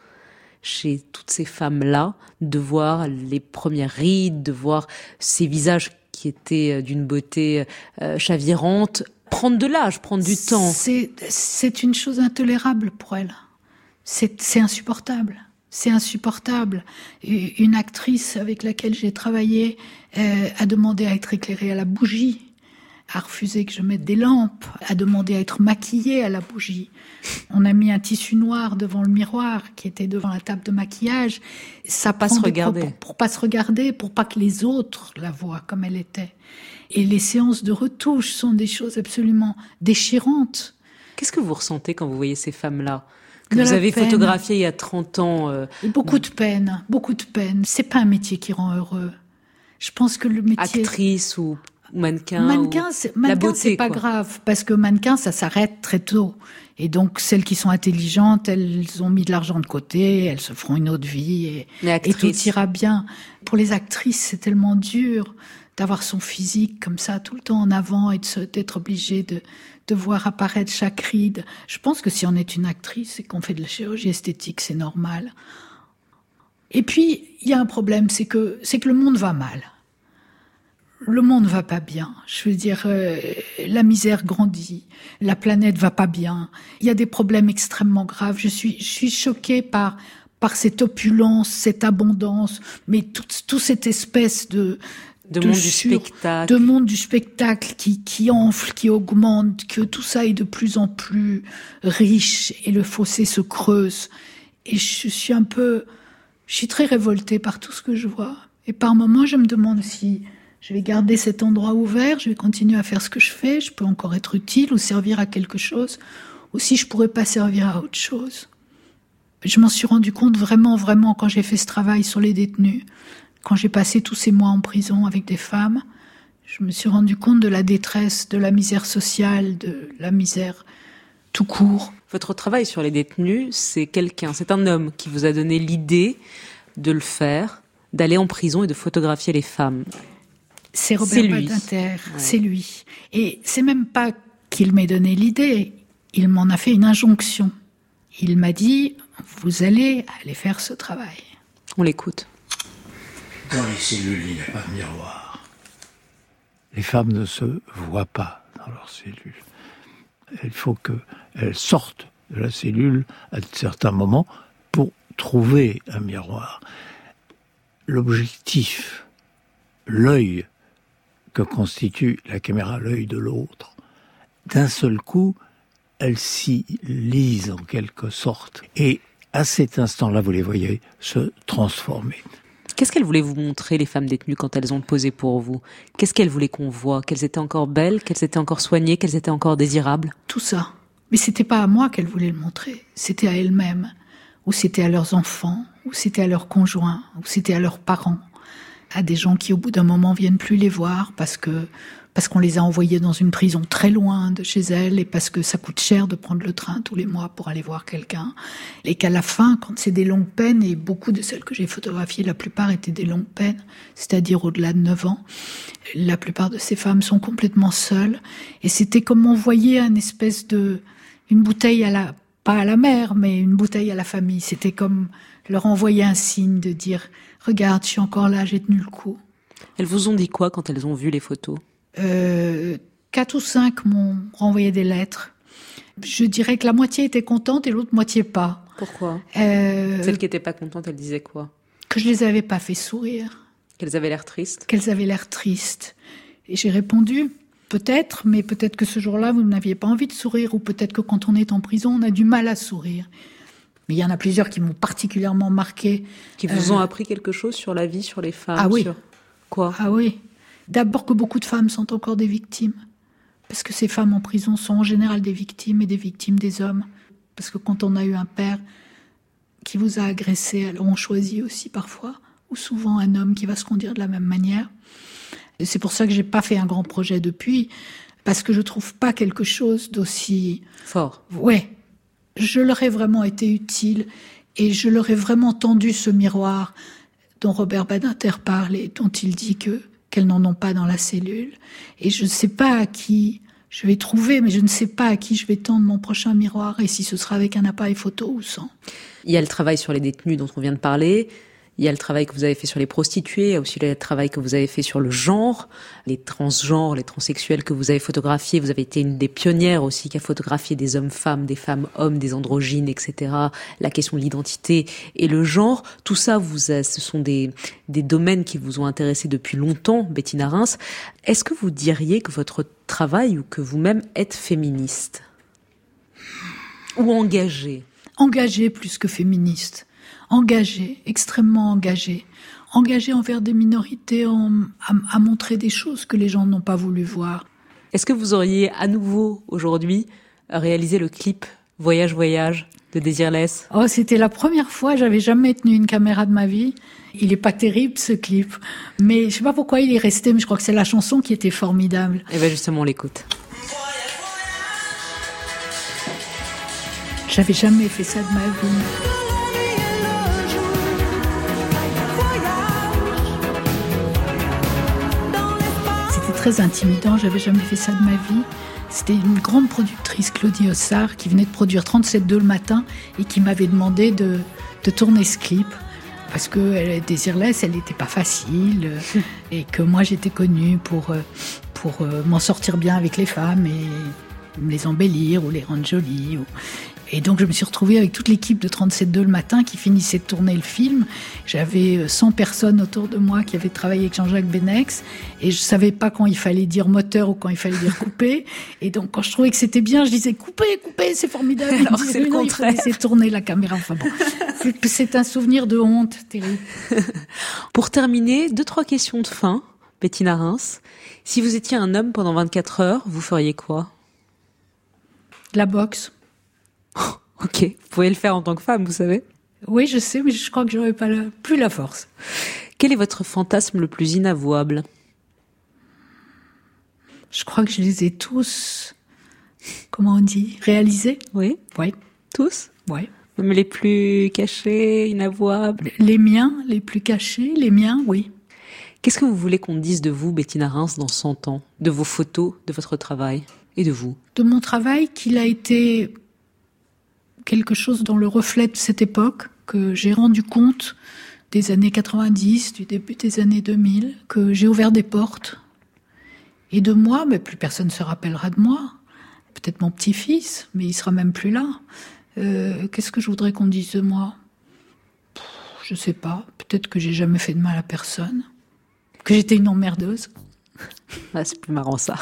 chez toutes ces femmes-là de voir les premières rides, de voir ces visages qui étaient euh, d'une beauté euh, chavirante, prendre de l'âge, prendre du temps C'est une chose intolérable pour elle. C'est insupportable. C'est insupportable. Une actrice avec laquelle j'ai travaillé euh, a demandé à être éclairée à la bougie, a refusé que je mette des lampes, a demandé à être maquillée à la bougie. On a mis un tissu noir devant le miroir qui était devant la table de maquillage. Ça pas se regarder. propos- pour pas se regarder, pour pas que les autres la voient comme elle était. Et les séances de retouche sont des choses absolument déchirantes. Qu'est-ce que vous ressentez quand vous voyez ces femmes-là? Que De vous avez peine. photographiées il y a 30 ans euh, beaucoup de peine, beaucoup de peine. C'est pas un métier qui rend heureux. Je pense que le métier actrice ou mannequin mannequin, ou c'est mannequin, c'est pas quoi. grave parce que mannequin, ça s'arrête très tôt. Et donc celles qui sont intelligentes, elles ont mis de l'argent de côté, elles se feront une autre vie et, et tout ira bien. Pour les actrices, c'est tellement dur d'avoir son physique comme ça tout le temps en avant et de se- d'être obligé de de voir apparaître chaque ride. Je pense que si on est une actrice et qu'on fait de la chirurgie esthétique, c'est normal. Et puis, il y a un problème, c'est que, c'est que le monde va mal. Le monde va pas bien. Je veux dire, euh, la misère grandit, la planète va pas bien. Il y a des problèmes extrêmement graves. Je suis, je suis choquée par par cette opulence, cette abondance, mais toute, toute cette espèce de De monde du spectacle. de monde du spectacle qui qui enfle, qui augmente, que tout ça est de plus en plus riche et le fossé se creuse. Et je suis un peu, je suis très révoltée par tout ce que je vois. Et par moments, je me demande si je vais garder cet endroit ouvert, je vais continuer à faire ce que je fais, je peux encore être utile ou servir à quelque chose, ou si je pourrais pas servir à autre chose. Je m'en suis rendu compte vraiment, vraiment quand j'ai fait ce travail sur les détenus, quand j'ai passé tous ces mois en prison avec des femmes, je me suis rendu compte de la détresse, de la misère sociale, de la misère tout court. Votre travail sur les détenus, c'est quelqu'un, c'est un homme qui vous a donné l'idée de le faire, d'aller en prison et de photographier les femmes. C'est Robert. Badinter, c'est lui. Et c'est même pas qu'il m'ait donné l'idée, il m'en a fait une injonction. Il m'a dit, vous allez aller faire ce travail. On l'écoute. Dans les cellules, il n'y a pas de miroir. Les femmes ne se voient pas dans leurs cellules. Il faut qu'elles sortent de la cellule à certains moments pour trouver un miroir. l'objectif, l'œil que constitue la caméra, l'œil de l'autre, d'un seul coup, elle s'y lise en quelque sorte. Et à cet instant-là, vous les voyez se transformer. Qu'est-ce qu'elles voulaient vous montrer, les femmes détenues, quand elles ont posé pour vous? Qu'est-ce qu'elles voulaient qu'on voit? Qu'elles étaient encore belles, qu'elles étaient encore soignées, qu'elles étaient encore désirables? Tout ça. Mais c'était pas à moi qu'elles voulaient le montrer, c'était à elles-mêmes, ou c'était à leurs enfants, ou c'était à leurs conjoints, ou c'était à leurs parents, à des gens qui au bout d'un moment viennent plus les voir parce que parce qu'on les a envoyés dans une prison très loin de chez elles et parce que ça coûte cher de prendre le train tous les mois pour aller voir quelqu'un. Et qu'à la fin, quand c'est des longues peines, et beaucoup de celles que j'ai photographiées, la plupart étaient des longues peines, c'est-à-dire au-delà de 9 ans, la plupart de ces femmes sont complètement seules. Et c'était comme on voyait un espèce de, une bouteille à la, pas à la mer, mais une bouteille à la famille. C'était comme leur envoyer un signe de dire, regarde, je suis encore là, j'ai tenu le coup. Elles vous ont dit quoi quand elles ont vu les photos? Quatre ou cinq m'ont renvoyé des lettres. Je dirais que la moitié était contente et l'autre moitié pas. Pourquoi? Euh, Celles qui n'étaient pas contentes, elles disaient quoi? Que je les avais pas fait sourire. Qu'elles avaient l'air tristes? Qu'elles avaient l'air tristes. Et j'ai répondu, peut-être, mais peut-être que ce jour-là, vous n'aviez pas envie de sourire, ou peut-être que quand on est en prison, on a du mal à sourire. Mais il y en a plusieurs qui m'ont particulièrement marqué. Qui vous ont appris quelque chose sur la vie, sur les femmes Ah oui. sur... Quoi? Ah oui. D'abord que beaucoup de femmes sont encore des victimes. Parce que ces femmes en prison sont en général des victimes et des victimes des hommes. Parce que quand on a eu un père qui vous a agressé, alors on choisit aussi parfois, ou souvent un homme qui va se conduire de la même manière. Et c'est pour ça que j'ai pas fait un grand projet depuis, parce que je trouve pas quelque chose d'aussi fort. Ouais, je leur ai vraiment été utile et je leur ai vraiment tendu ce miroir dont Robert Badinter parle et dont il dit que qu'elles n'en ont pas dans la cellule. Et je ne sais pas à qui je vais trouver, mais je ne sais pas à qui je vais tendre mon prochain miroir et si ce sera avec un appareil photo ou sans. Il y a le travail sur les détenus dont on vient de parler. Il y a le travail que vous avez fait sur les prostituées, il y a aussi le travail que vous avez fait sur le genre, les transgenres, les transsexuels que vous avez photographiés. Vous avez été une des pionnières aussi qui a photographié des hommes-femmes, des femmes-hommes, des androgynes, etc. La question de l'identité et le genre, tout ça, vous, ce sont des, des domaines qui vous ont intéressé depuis longtemps, Bettina Reims. Est-ce que vous diriez que votre travail ou que vous-même êtes féministe? Ou engagée? Engagée plus que féministe engagé, extrêmement engagé, engagé envers des minorités, en, à, à, montrer des choses que les gens n'ont pas voulu voir. Est-ce que vous auriez à nouveau aujourd'hui réalisé le clip Voyage Voyage de Désirless? Oh, c'était la première fois, j'avais jamais tenu une caméra de ma vie. Il est pas terrible ce clip, mais je sais pas pourquoi il est resté, mais je crois que c'est la chanson qui était formidable. Et ben justement, on l'écoute. J'avais jamais fait ça de ma vie. Très intimidant, j'avais jamais fait ça de ma vie. C'était une grande productrice, Claudie Ossard, qui venait de produire 37.2 le matin et qui m'avait demandé de, de, tourner ce clip. Parce que elle, Désirless, elle n'était pas facile et que moi j'étais connue pour, pour m'en sortir bien avec les femmes et les embellir ou les rendre jolies. Ou... Et donc je me suis retrouvée avec toute l'équipe de 37.2 le matin qui finissait de tourner le film. J'avais 100 personnes autour de moi qui avaient travaillé avec Jean-Jacques Benex et je savais pas quand il fallait dire moteur ou quand il fallait dire couper. Et donc quand je trouvais que c'était bien, je disais couper, couper, c'est formidable. Alors c'est le contraire. Il faut tourner la caméra. Enfin bon, c'est un souvenir de honte terrible. Pour terminer, deux trois questions de fin, Bettina Reims. Si vous étiez un homme pendant 24 heures, vous feriez quoi? La boxe. Ok, vous pouvez le faire en tant que femme, vous savez Oui, je sais, mais je crois que j'aurais pas la, plus la force. Quel est votre fantasme le plus inavouable? Je crois que je les ai tous, comment on dit, réalisés. Oui. Oui. Tous? Oui. Même les plus cachés, inavouables? Les miens, les plus cachés, les miens, oui. Qu'est-ce que vous voulez qu'on dise de vous, Bettina Reims, dans 100 ans? De vos photos, de votre travail? Et de vous? De mon travail, qu'il a été quelque chose dans le reflet de cette époque, que j'ai rendu compte des années 90, du début des années 2000, que j'ai ouvert des portes. Et de moi, mais plus personne ne se rappellera de moi. Peut-être mon petit-fils, mais il sera même plus là. Euh, Qu'est-ce que je voudrais qu'on dise de moi? Je sais pas. Peut-être que j'ai jamais fait de mal à personne. Que j'étais une emmerdeuse. Ah, c'est plus marrant ça.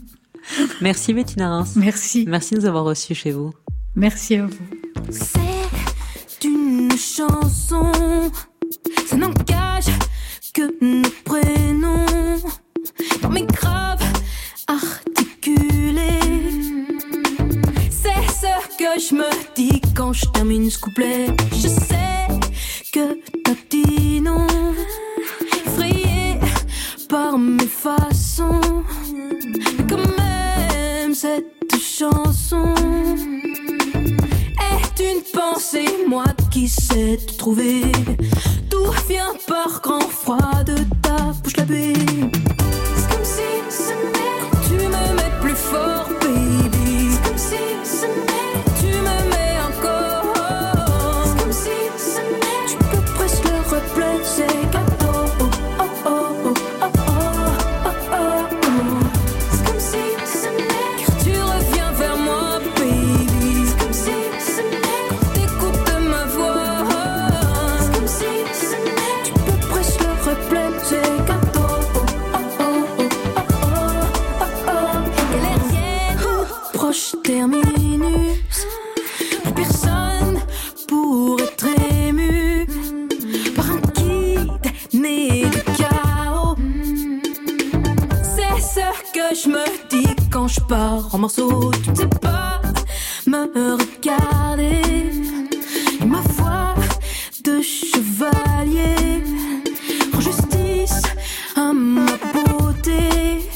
Merci Bettina Reims. Merci. Merci de nous avoir reçus chez vous. Merci à vous. C'est une chanson, ça n'engage que nos prénoms. Dans mes graves articulés, c'est ce que je me dis quand je termine ce couplet. Je sais que t'as dit non, effrayé par mes façons. Mais quand même, cette chanson une pensée, moi qui sais te trouver. Tout vient par grand froid de ta bouche la baie. C'est comme si ce tu me mets plus fort, en morceaux. Tu ne sais pas me regarder. Ma voix de chevalier rend justice à ma beauté.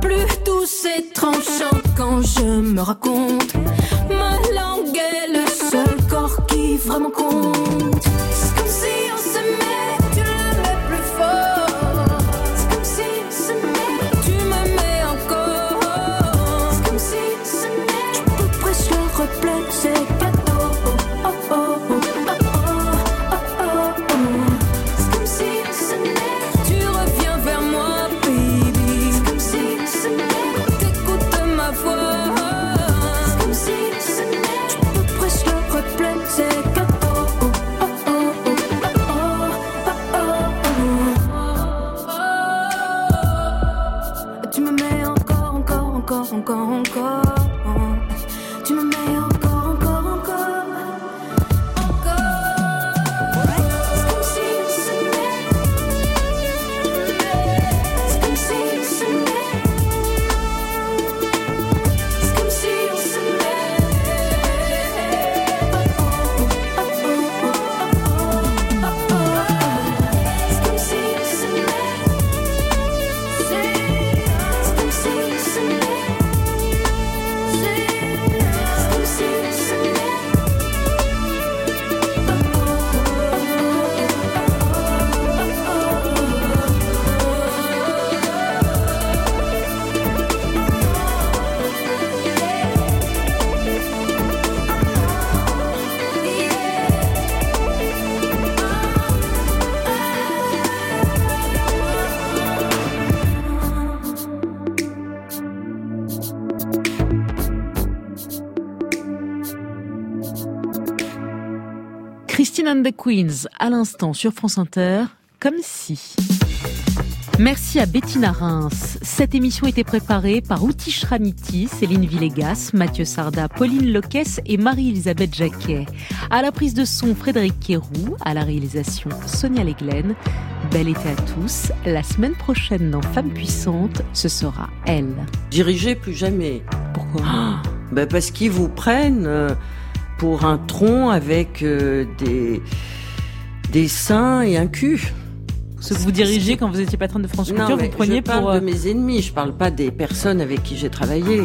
Plus douce et tranchante quand je me raconte. Christine and the Queens, à l'instant sur France Inter, comme si. Merci à Bettina Reims. Cette émission était préparée par Outi Shraniti, Céline Villegas, Mathieu Sarda, Pauline Loquès et Marie-Elisabeth Jacquet. À la prise de son, Frédéric Quérou. À la réalisation, Sonia Leglen. Bel été à tous. La semaine prochaine dans Femmes puissantes, ce sera elle. Dirigez plus jamais. Pourquoi? Ben Parce qu'ils vous prennent euh, pour un tronc avec euh, des, des seins et un cul. Ce que vous dirigez quand vous étiez patronne de France Culture, Non, vous preniez je parle pour... euh, de mes ennemis, je parle pas des personnes avec qui j'ai travaillé.